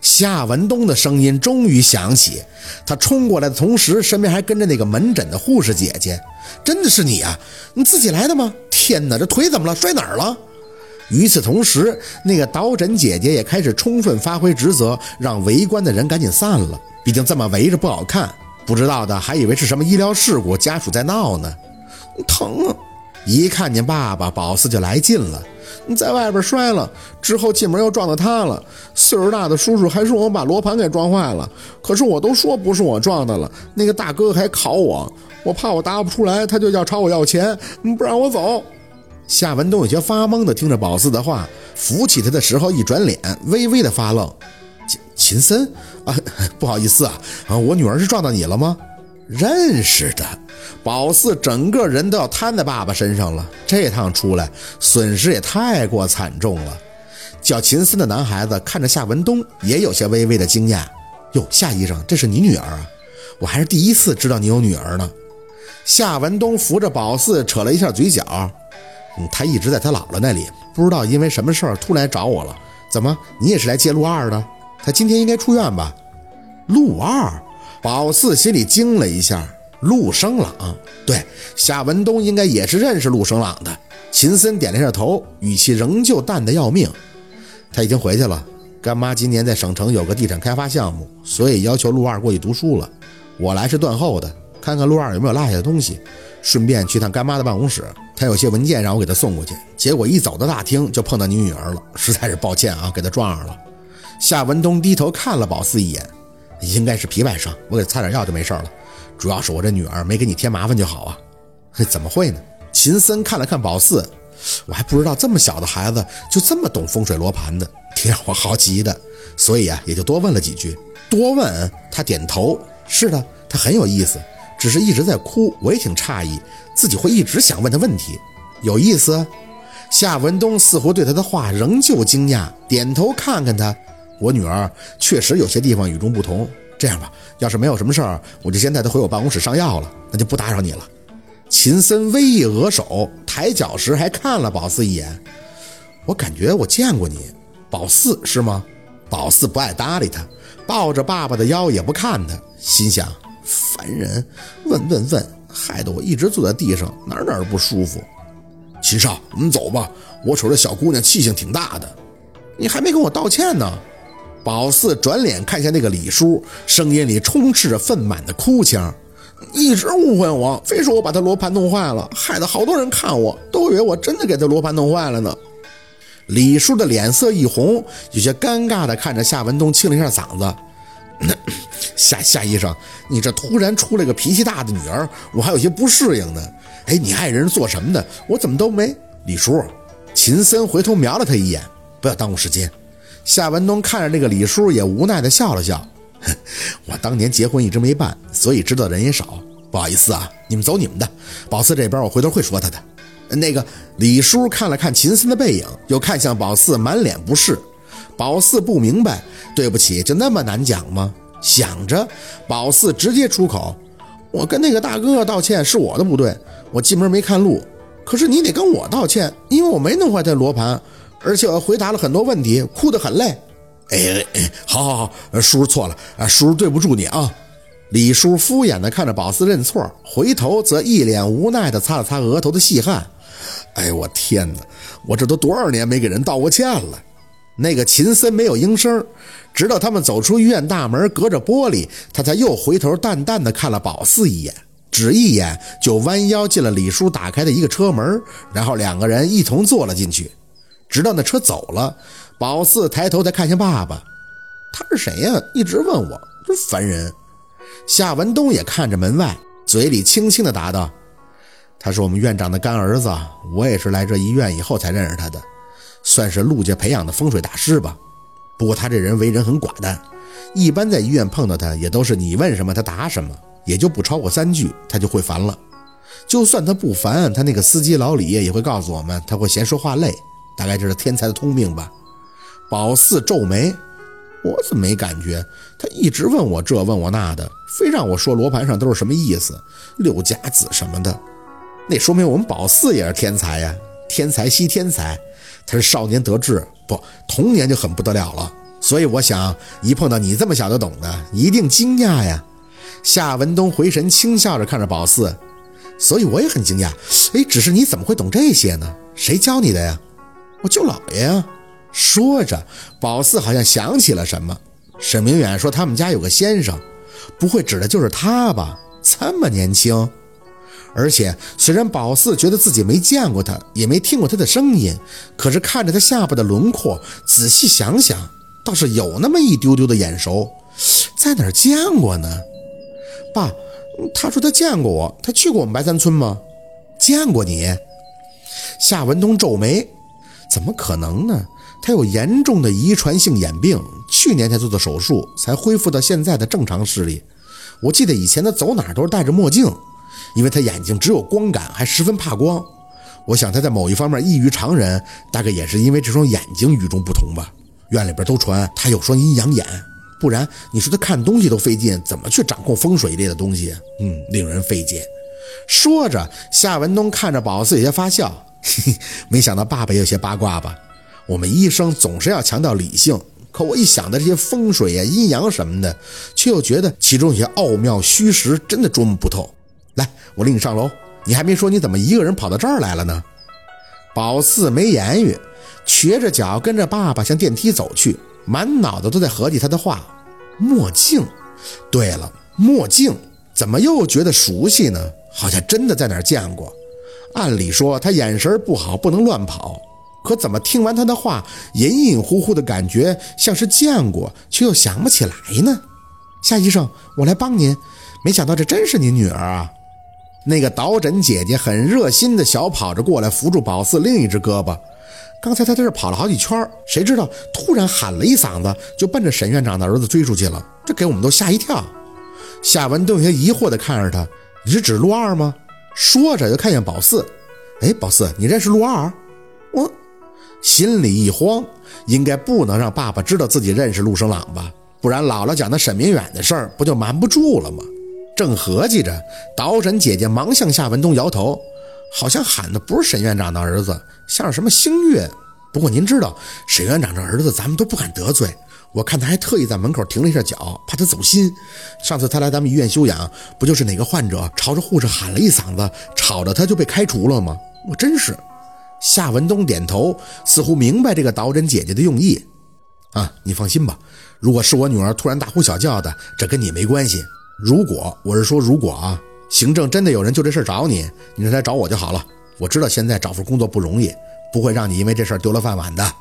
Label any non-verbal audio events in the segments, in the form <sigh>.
夏文东的声音终于响起，他冲过来的同时，身边还跟着那个门诊的护士姐姐。真的是你啊？你自己来的吗？天哪，这腿怎么了？摔哪儿了？与此同时，那个导诊姐姐也开始充分发挥职责，让围观的人赶紧散了。毕竟这么围着不好看，不知道的还以为是什么医疗事故，家属在闹呢。疼啊！一看见爸爸，宝四就来劲了。你在外边摔了，之后进门又撞到他了。岁数大的叔叔还说我把罗盘给撞坏了，可是我都说不是我撞的了。那个大哥还考我，我怕我答不出来，他就要朝我要钱，不让我走。夏文东有些发懵的听着宝四的话，扶起他的时候一转脸，微微的发愣。秦秦森啊，<laughs> 不好意思啊，啊，我女儿是撞到你了吗？认识的，宝四整个人都要瘫在爸爸身上了。这趟出来损失也太过惨重了。叫秦森的男孩子看着夏文东，也有些微微的惊讶。哟，夏医生，这是你女儿啊？我还是第一次知道你有女儿呢。夏文东扶着宝四，扯了一下嘴角。嗯，他一直在他姥姥那里，不知道因为什么事儿突然来找我了。怎么，你也是来接陆二的？他今天应该出院吧？陆二。宝四心里惊了一下，陆生朗，对，夏文东应该也是认识陆生朗的。秦森点了下头，语气仍旧淡得要命。他已经回去了，干妈今年在省城有个地产开发项目，所以要求陆二过去读书了。我来是断后的，看看陆二有没有落下的东西，顺便去趟干妈的办公室，他有些文件让我给他送过去。结果一走到大厅就碰到你女儿了，实在是抱歉啊，给他撞上了。夏文东低头看了宝四一眼。应该是皮外伤，我给擦点药就没事了。主要是我这女儿没给你添麻烦就好啊。怎么会呢？秦森看了看宝四，我还不知道这么小的孩子就这么懂风水罗盘的，挺让我好奇的。所以啊，也就多问了几句。多问？他点头。是的，他很有意思，只是一直在哭，我也挺诧异，自己会一直想问他问题。有意思？夏文东似乎对他的话仍旧惊讶，点头看看他。我女儿确实有些地方与众不同。这样吧，要是没有什么事儿，我就先带她回我办公室上药了，那就不打扰你了。秦森微一额首，抬脚时还看了宝四一眼。我感觉我见过你，宝四是吗？宝四不爱搭理他，抱着爸爸的腰也不看他，心想烦人，问问问，害得我一直坐在地上，哪哪不舒服。秦少，我们走吧。我瞅这小姑娘气性挺大的，你还没跟我道歉呢。宝四转脸看向那个李叔，声音里充斥着愤满的哭腔：“一直误会我，非说我把他罗盘弄坏了，害得好多人看我都以为我真的给他罗盘弄坏了呢。”李叔的脸色一红，有些尴尬地看着夏文东，清了一下嗓子：“ <clears throat> 夏夏医生，你这突然出来个脾气大的女儿，我还有些不适应呢。哎，你爱人是做什么的？我怎么都没……”李叔，秦森回头瞄了他一眼：“不要耽误时间。”夏文东看着那个李叔，也无奈地笑了笑。我当年结婚一直没办，所以知道的人也少。不好意思啊，你们走你们的。宝四这边我回头会说他的。那个李叔看了看秦森的背影，又看向宝四，满脸不适。宝四不明白，对不起，就那么难讲吗？想着，宝四直接出口：“我跟那个大哥哥道歉是我的不对，我进门没看路。可是你得跟我道歉，因为我没弄坏这罗盘。”而且我回答了很多问题，哭得很累。哎哎，好好好，叔叔错了啊，叔叔对不住你啊。李叔敷衍地看着宝四认错，回头则一脸无奈地擦了擦额头的细汗。哎我天哪，我这都多少年没给人道过歉了。那个秦森没有应声，直到他们走出医院大门，隔着玻璃，他才又回头淡淡的看了宝四一眼，只一眼就弯腰进了李叔打开的一个车门，然后两个人一同坐了进去。直到那车走了，宝四抬头再看向爸爸，他是谁呀？一直问我，真烦人。夏文东也看着门外，嘴里轻轻的答道：“他是我们院长的干儿子，我也是来这医院以后才认识他的，算是陆家培养的风水大师吧。不过他这人为人很寡淡，一般在医院碰到他也都是你问什么他答什么，也就不超过三句，他就会烦了。就算他不烦，他那个司机老李也会告诉我们，他会嫌说话累。”大概这是天才的通病吧。宝四皱眉，我怎么没感觉？他一直问我这问我那的，非让我说罗盘上都是什么意思，六甲子什么的。那说明我们宝四也是天才呀，天才惜天才。他是少年得志，不童年就很不得了了，所以我想，一碰到你这么小就懂的，一定惊讶呀。夏文东回神，轻笑着看着宝四，所以我也很惊讶。哎，只是你怎么会懂这些呢？谁教你的呀？我舅姥爷呀。说着，宝四好像想起了什么。沈明远说他们家有个先生，不会指的就是他吧？这么年轻。而且，虽然宝四觉得自己没见过他，也没听过他的声音，可是看着他下巴的轮廓，仔细想想，倒是有那么一丢丢的眼熟，在哪儿见过呢？爸，他说他见过我，他去过我们白山村吗？见过你？夏文东皱眉，怎么可能呢？他有严重的遗传性眼病，去年才做的手术，才恢复到现在的正常视力。我记得以前他走哪都是戴着墨镜。因为他眼睛只有光感，还十分怕光。我想他在某一方面异于常人，大概也是因为这双眼睛与众不同吧。院里边都传他有双阴阳眼，不然你说他看东西都费劲，怎么去掌控风水一类的东西？嗯，令人费解。说着，夏文东看着宝四有些发笑，嘿 <laughs> 没想到爸爸有些八卦吧？我们医生总是要强调理性，可我一想到这些风水呀、阴阳什么的，却又觉得其中有些奥妙虚实，真的捉摸不透。来，我领你上楼。你还没说你怎么一个人跑到这儿来了呢？宝四没言语，瘸着脚跟着爸爸向电梯走去，满脑子都在合计他的话。墨镜，对了，墨镜怎么又觉得熟悉呢？好像真的在哪儿见过。按理说他眼神不好，不能乱跑，可怎么听完他的话，隐隐乎乎的感觉像是见过，却又想不起来呢？夏医生，我来帮您。没想到这真是您女儿啊！那个导诊姐姐很热心的小跑着过来，扶住宝四另一只胳膊。刚才她在这跑了好几圈，谁知道突然喊了一嗓子，就奔着沈院长的儿子追出去了。这给我们都吓一跳。夏文顿有些疑惑地看着他：“你是指陆二吗？”说着又看见宝四：“哎，宝四，你认识陆二？”我心里一慌，应该不能让爸爸知道自己认识陆生朗吧？不然姥姥讲的沈明远的事儿，不就瞒不住了吗？正合计着，导诊姐姐忙向夏文东摇头，好像喊的不是沈院长的儿子，像是什么星月。不过您知道，沈院长这儿子咱们都不敢得罪。我看他还特意在门口停了一下脚，怕他走心。上次他来咱们医院休养，不就是哪个患者朝着护士喊了一嗓子，吵着他就被开除了吗？我真是。夏文东点头，似乎明白这个导诊姐姐的用意。啊，你放心吧，如果是我女儿突然大呼小叫的，这跟你没关系。如果我是说，如果啊，行政真的有人就这事找你，你让他找我就好了。我知道现在找份工作不容易，不会让你因为这事丢了饭碗的。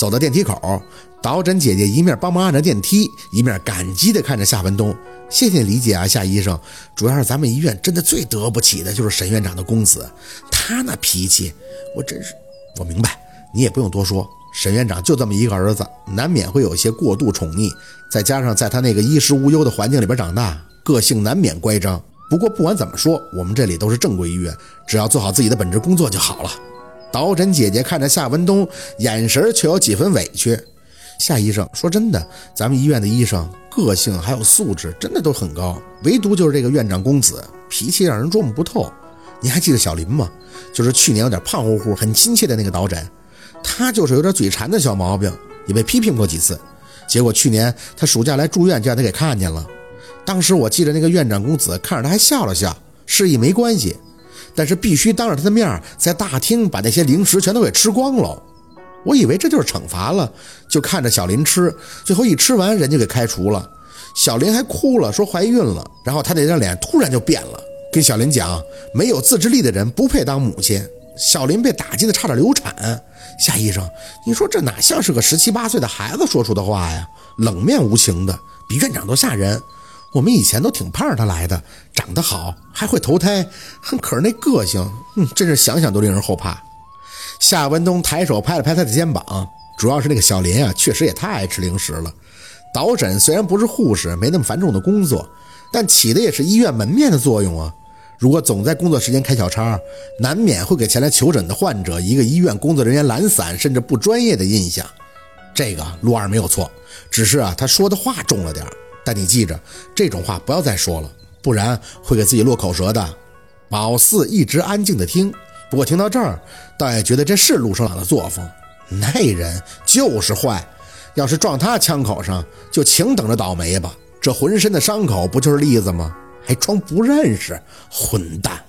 走到电梯口，导诊姐姐一面帮忙按着电梯，一面感激地看着夏文东：“谢谢理解啊，夏医生。主要是咱们医院真的最得不起的就是沈院长的公子，他那脾气，我真是……我明白，你也不用多说。沈院长就这么一个儿子，难免会有些过度宠溺，再加上在他那个衣食无忧的环境里边长大。”个性难免乖张，不过不管怎么说，我们这里都是正规医院，只要做好自己的本职工作就好了。导诊姐姐看着夏文东，眼神却有几分委屈。夏医生，说真的，咱们医院的医生个性还有素质真的都很高，唯独就是这个院长公子脾气让人捉摸不透。您还记得小林吗？就是去年有点胖乎乎、很亲切的那个导诊，他就是有点嘴馋的小毛病，也被批评过几次。结果去年他暑假来住院，就让他给看见了。当时我记得那个院长公子看着他还笑了笑，示意没关系，但是必须当着他的面在大厅把那些零食全都给吃光了。我以为这就是惩罚了，就看着小林吃，最后一吃完人就给开除了。小林还哭了，说怀孕了。然后他那张脸突然就变了，跟小林讲，没有自制力的人不配当母亲。小林被打击的差点流产。夏医生，你说这哪像是个十七八岁的孩子说出的话呀？冷面无情的，比院长都吓人。我们以前都挺盼着他来的，长得好，还会投胎，哼，可是那个性，哼，真是想想都令人后怕。夏文东抬手拍了拍他的肩膀，主要是那个小林啊，确实也太爱吃零食了。导诊虽然不是护士，没那么繁重的工作，但起的也是医院门面的作用啊。如果总在工作时间开小差，难免会给前来求诊的患者一个医院工作人员懒散甚至不专业的印象。这个陆二没有错，只是啊，他说的话重了点儿。但你记着，这种话不要再说了，不然会给自己落口舌的。老四一直安静的听，不过听到这儿，倒也觉得这是陆生朗的作风。那人就是坏，要是撞他枪口上，就请等着倒霉吧。这浑身的伤口不就是例子吗？还装不认识，混蛋！